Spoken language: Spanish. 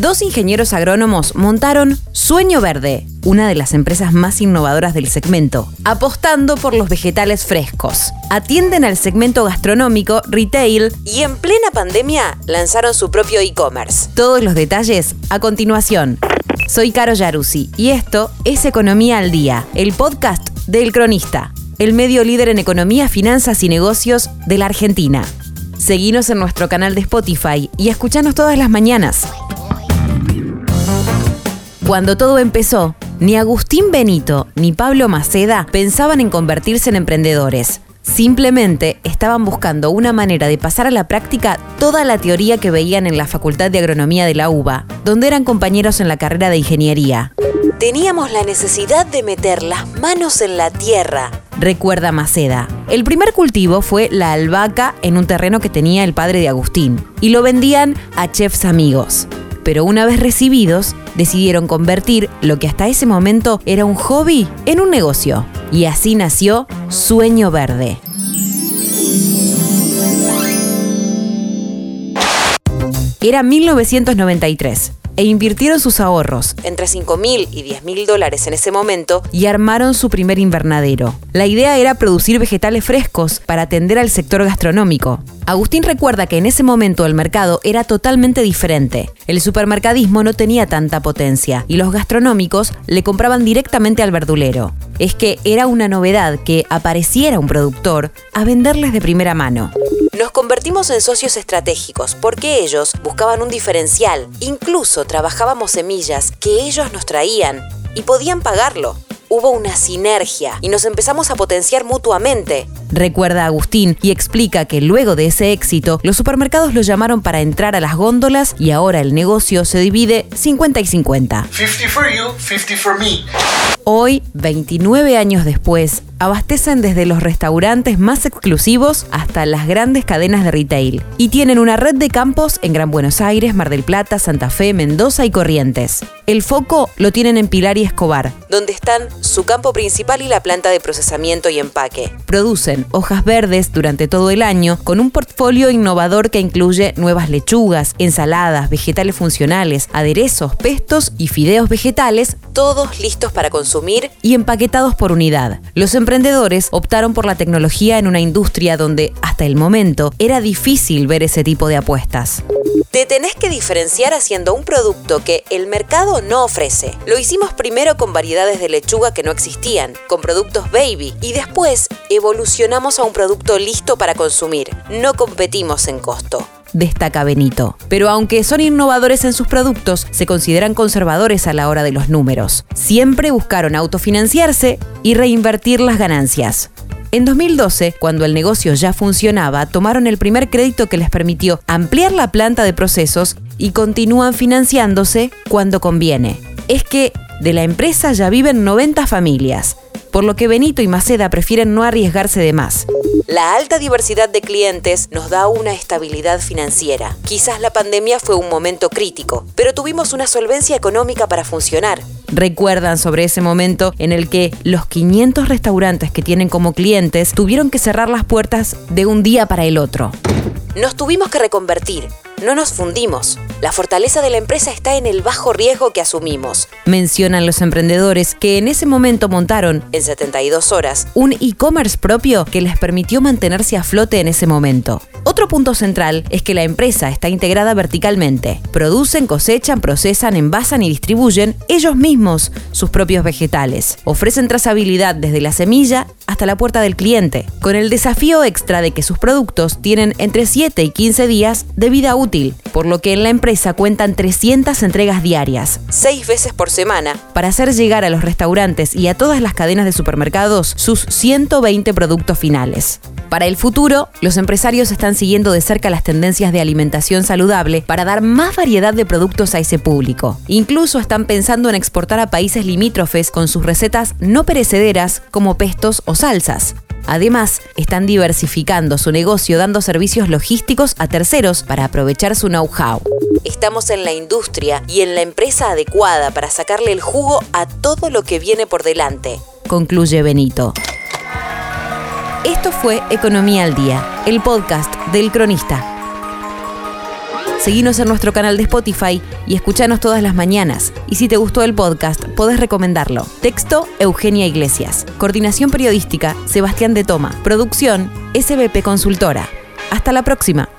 dos ingenieros agrónomos montaron Sueño Verde, una de las empresas más innovadoras del segmento, apostando por los vegetales frescos. Atienden al segmento gastronómico, retail y en plena pandemia lanzaron su propio e-commerce. Todos los detalles a continuación. Soy Caro Yaruzzi y esto es Economía al Día, el podcast del Cronista, el medio líder en economía, finanzas y negocios de la Argentina. Seguinos en nuestro canal de Spotify y escuchanos todas las mañanas. Cuando todo empezó, ni Agustín Benito ni Pablo Maceda pensaban en convertirse en emprendedores. Simplemente estaban buscando una manera de pasar a la práctica toda la teoría que veían en la Facultad de Agronomía de la UBA, donde eran compañeros en la carrera de ingeniería. Teníamos la necesidad de meter las manos en la tierra, recuerda Maceda. El primer cultivo fue la albahaca en un terreno que tenía el padre de Agustín, y lo vendían a chefs amigos pero una vez recibidos, decidieron convertir lo que hasta ese momento era un hobby en un negocio. Y así nació Sueño Verde. Era 1993 e invirtieron sus ahorros, entre 5 mil y 10 mil dólares en ese momento, y armaron su primer invernadero. La idea era producir vegetales frescos para atender al sector gastronómico. Agustín recuerda que en ese momento el mercado era totalmente diferente. El supermercadismo no tenía tanta potencia y los gastronómicos le compraban directamente al verdulero. Es que era una novedad que apareciera un productor a venderles de primera mano. Convertimos en socios estratégicos porque ellos buscaban un diferencial. Incluso trabajábamos semillas que ellos nos traían y podían pagarlo. Hubo una sinergia y nos empezamos a potenciar mutuamente. Recuerda Agustín y explica que luego de ese éxito, los supermercados lo llamaron para entrar a las góndolas y ahora el negocio se divide 50 y 50. 50 for you, 50 for me. Hoy, 29 años después, abastecen desde los restaurantes más exclusivos hasta las grandes cadenas de retail y tienen una red de campos en Gran Buenos Aires, Mar del Plata, Santa Fe, Mendoza y Corrientes. El foco lo tienen en Pilar y Escobar, donde están su campo principal y la planta de procesamiento y empaque. Producen hojas verdes durante todo el año con un portfolio innovador que incluye nuevas lechugas, ensaladas, vegetales funcionales, aderezos, pestos y fideos vegetales, todos listos para consumir y empaquetados por unidad. Los emprendedores optaron por la tecnología en una industria donde hasta el momento era difícil ver ese tipo de apuestas. Te tenés que diferenciar haciendo un producto que el mercado no ofrece. Lo hicimos primero con variedades de lechuga que no existían, con productos baby, y después evolucionamos a un producto listo para consumir. No competimos en costo destaca Benito. Pero aunque son innovadores en sus productos, se consideran conservadores a la hora de los números. Siempre buscaron autofinanciarse y reinvertir las ganancias. En 2012, cuando el negocio ya funcionaba, tomaron el primer crédito que les permitió ampliar la planta de procesos y continúan financiándose cuando conviene. Es que de la empresa ya viven 90 familias, por lo que Benito y Maceda prefieren no arriesgarse de más. La alta diversidad de clientes nos da una estabilidad financiera. Quizás la pandemia fue un momento crítico, pero tuvimos una solvencia económica para funcionar. Recuerdan sobre ese momento en el que los 500 restaurantes que tienen como clientes tuvieron que cerrar las puertas de un día para el otro. Nos tuvimos que reconvertir, no nos fundimos. La fortaleza de la empresa está en el bajo riesgo que asumimos. Mencionan los emprendedores que en ese momento montaron, en 72 horas, un e-commerce propio que les permitió mantenerse a flote en ese momento. Otro punto central es que la empresa está integrada verticalmente. Producen, cosechan, procesan, envasan y distribuyen ellos mismos sus propios vegetales. Ofrecen trazabilidad desde la semilla hasta la puerta del cliente, con el desafío extra de que sus productos tienen entre 7 y 15 días de vida útil, por lo que en la empresa cuentan 300 entregas diarias, 6 veces por semana, para hacer llegar a los restaurantes y a todas las cadenas de supermercados sus 120 productos finales. Para el futuro, los empresarios están siguiendo de cerca las tendencias de alimentación saludable para dar más variedad de productos a ese público. Incluso están pensando en exportar a países limítrofes con sus recetas no perecederas como pestos o salsas. Además, están diversificando su negocio dando servicios logísticos a terceros para aprovechar su know-how. Estamos en la industria y en la empresa adecuada para sacarle el jugo a todo lo que viene por delante, concluye Benito. Esto fue Economía al Día, el podcast del cronista. Seguinos en nuestro canal de Spotify y escuchanos todas las mañanas. Y si te gustó el podcast, podés recomendarlo. Texto, Eugenia Iglesias. Coordinación periodística, Sebastián de Toma. Producción, SBP Consultora. Hasta la próxima.